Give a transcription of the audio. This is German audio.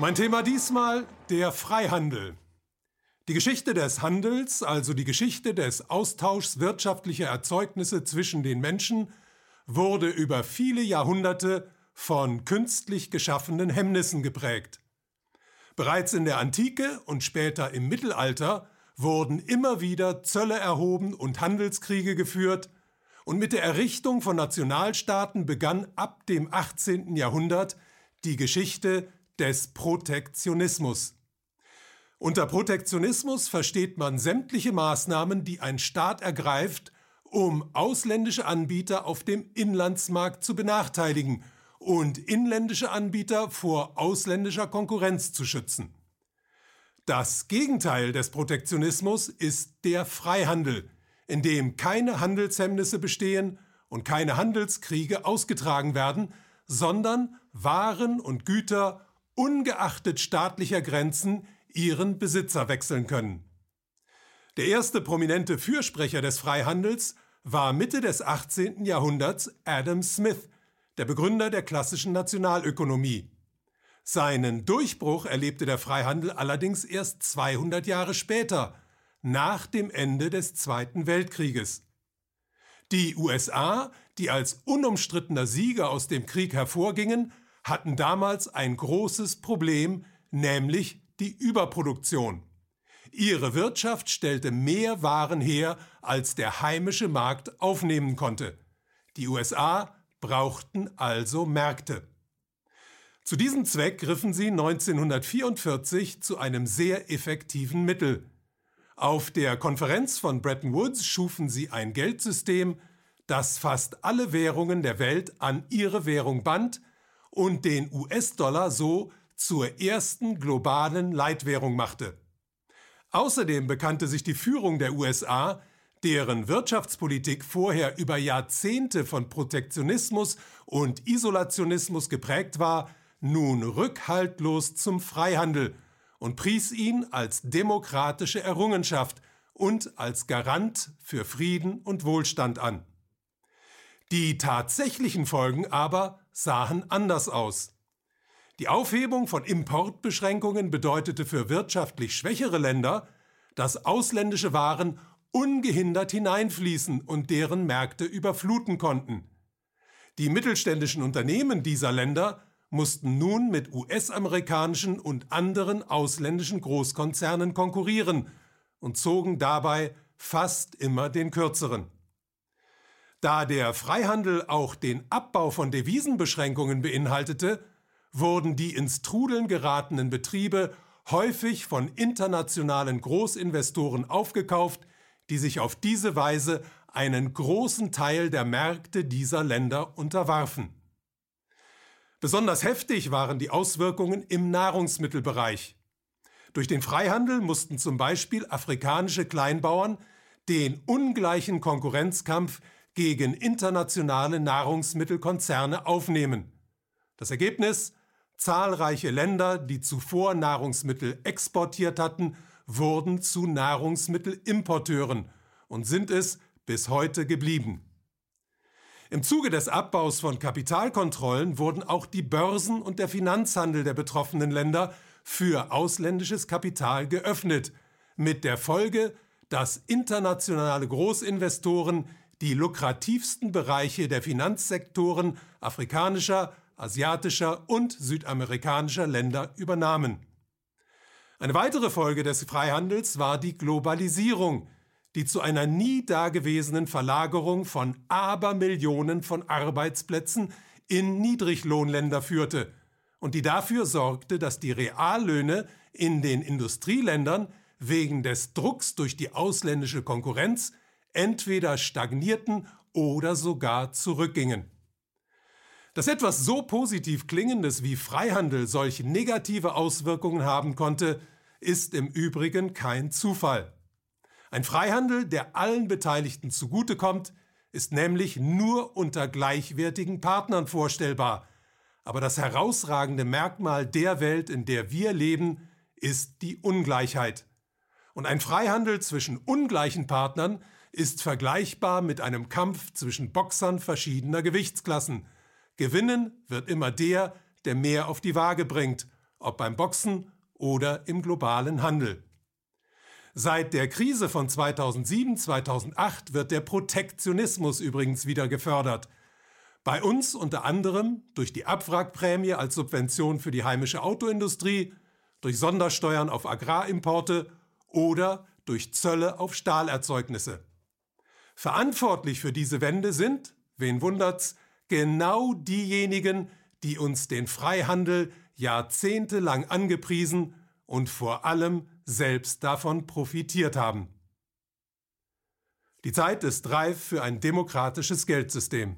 Mein Thema diesmal der Freihandel. Die Geschichte des Handels, also die Geschichte des Austauschs wirtschaftlicher Erzeugnisse zwischen den Menschen, wurde über viele Jahrhunderte von künstlich geschaffenen Hemmnissen geprägt. Bereits in der Antike und später im Mittelalter wurden immer wieder Zölle erhoben und Handelskriege geführt, und mit der Errichtung von Nationalstaaten begann ab dem 18. Jahrhundert die Geschichte des Protektionismus. Unter Protektionismus versteht man sämtliche Maßnahmen, die ein Staat ergreift, um ausländische Anbieter auf dem Inlandsmarkt zu benachteiligen und inländische Anbieter vor ausländischer Konkurrenz zu schützen. Das Gegenteil des Protektionismus ist der Freihandel, in dem keine Handelshemmnisse bestehen und keine Handelskriege ausgetragen werden, sondern Waren und Güter ungeachtet staatlicher Grenzen ihren Besitzer wechseln können. Der erste prominente Fürsprecher des Freihandels war Mitte des 18. Jahrhunderts Adam Smith, der Begründer der klassischen Nationalökonomie. Seinen Durchbruch erlebte der Freihandel allerdings erst 200 Jahre später, nach dem Ende des Zweiten Weltkrieges. Die USA, die als unumstrittener Sieger aus dem Krieg hervorgingen, hatten damals ein großes Problem, nämlich die Überproduktion. Ihre Wirtschaft stellte mehr Waren her, als der heimische Markt aufnehmen konnte. Die USA brauchten also Märkte. Zu diesem Zweck griffen sie 1944 zu einem sehr effektiven Mittel. Auf der Konferenz von Bretton Woods schufen sie ein Geldsystem, das fast alle Währungen der Welt an ihre Währung band und den US-Dollar so zur ersten globalen Leitwährung machte. Außerdem bekannte sich die Führung der USA, deren Wirtschaftspolitik vorher über Jahrzehnte von Protektionismus und Isolationismus geprägt war, nun rückhaltlos zum Freihandel und pries ihn als demokratische Errungenschaft und als Garant für Frieden und Wohlstand an. Die tatsächlichen Folgen aber sahen anders aus. Die Aufhebung von Importbeschränkungen bedeutete für wirtschaftlich schwächere Länder, dass ausländische Waren ungehindert hineinfließen und deren Märkte überfluten konnten. Die mittelständischen Unternehmen dieser Länder mussten nun mit US-amerikanischen und anderen ausländischen Großkonzernen konkurrieren und zogen dabei fast immer den kürzeren. Da der Freihandel auch den Abbau von Devisenbeschränkungen beinhaltete, wurden die ins Trudeln geratenen Betriebe häufig von internationalen Großinvestoren aufgekauft, die sich auf diese Weise einen großen Teil der Märkte dieser Länder unterwarfen. Besonders heftig waren die Auswirkungen im Nahrungsmittelbereich. Durch den Freihandel mussten zum Beispiel afrikanische Kleinbauern den ungleichen Konkurrenzkampf gegen internationale Nahrungsmittelkonzerne aufnehmen. Das Ergebnis? Zahlreiche Länder, die zuvor Nahrungsmittel exportiert hatten, wurden zu Nahrungsmittelimporteuren und sind es bis heute geblieben. Im Zuge des Abbaus von Kapitalkontrollen wurden auch die Börsen und der Finanzhandel der betroffenen Länder für ausländisches Kapital geöffnet, mit der Folge, dass internationale Großinvestoren die lukrativsten Bereiche der Finanzsektoren afrikanischer, asiatischer und südamerikanischer Länder übernahmen. Eine weitere Folge des Freihandels war die Globalisierung, die zu einer nie dagewesenen Verlagerung von Abermillionen von Arbeitsplätzen in Niedriglohnländer führte und die dafür sorgte, dass die Reallöhne in den Industrieländern wegen des Drucks durch die ausländische Konkurrenz entweder stagnierten oder sogar zurückgingen. Dass etwas so positiv klingendes wie Freihandel solch negative Auswirkungen haben konnte, ist im Übrigen kein Zufall. Ein Freihandel, der allen Beteiligten zugutekommt, ist nämlich nur unter gleichwertigen Partnern vorstellbar. Aber das herausragende Merkmal der Welt, in der wir leben, ist die Ungleichheit. Und ein Freihandel zwischen ungleichen Partnern ist vergleichbar mit einem Kampf zwischen Boxern verschiedener Gewichtsklassen. Gewinnen wird immer der, der mehr auf die Waage bringt, ob beim Boxen oder im globalen Handel. Seit der Krise von 2007-2008 wird der Protektionismus übrigens wieder gefördert. Bei uns unter anderem durch die Abwrackprämie als Subvention für die heimische Autoindustrie, durch Sondersteuern auf Agrarimporte oder durch Zölle auf Stahlerzeugnisse. Verantwortlich für diese Wende sind, wen wundert's, genau diejenigen, die uns den Freihandel jahrzehntelang angepriesen und vor allem selbst davon profitiert haben. Die Zeit ist reif für ein demokratisches Geldsystem.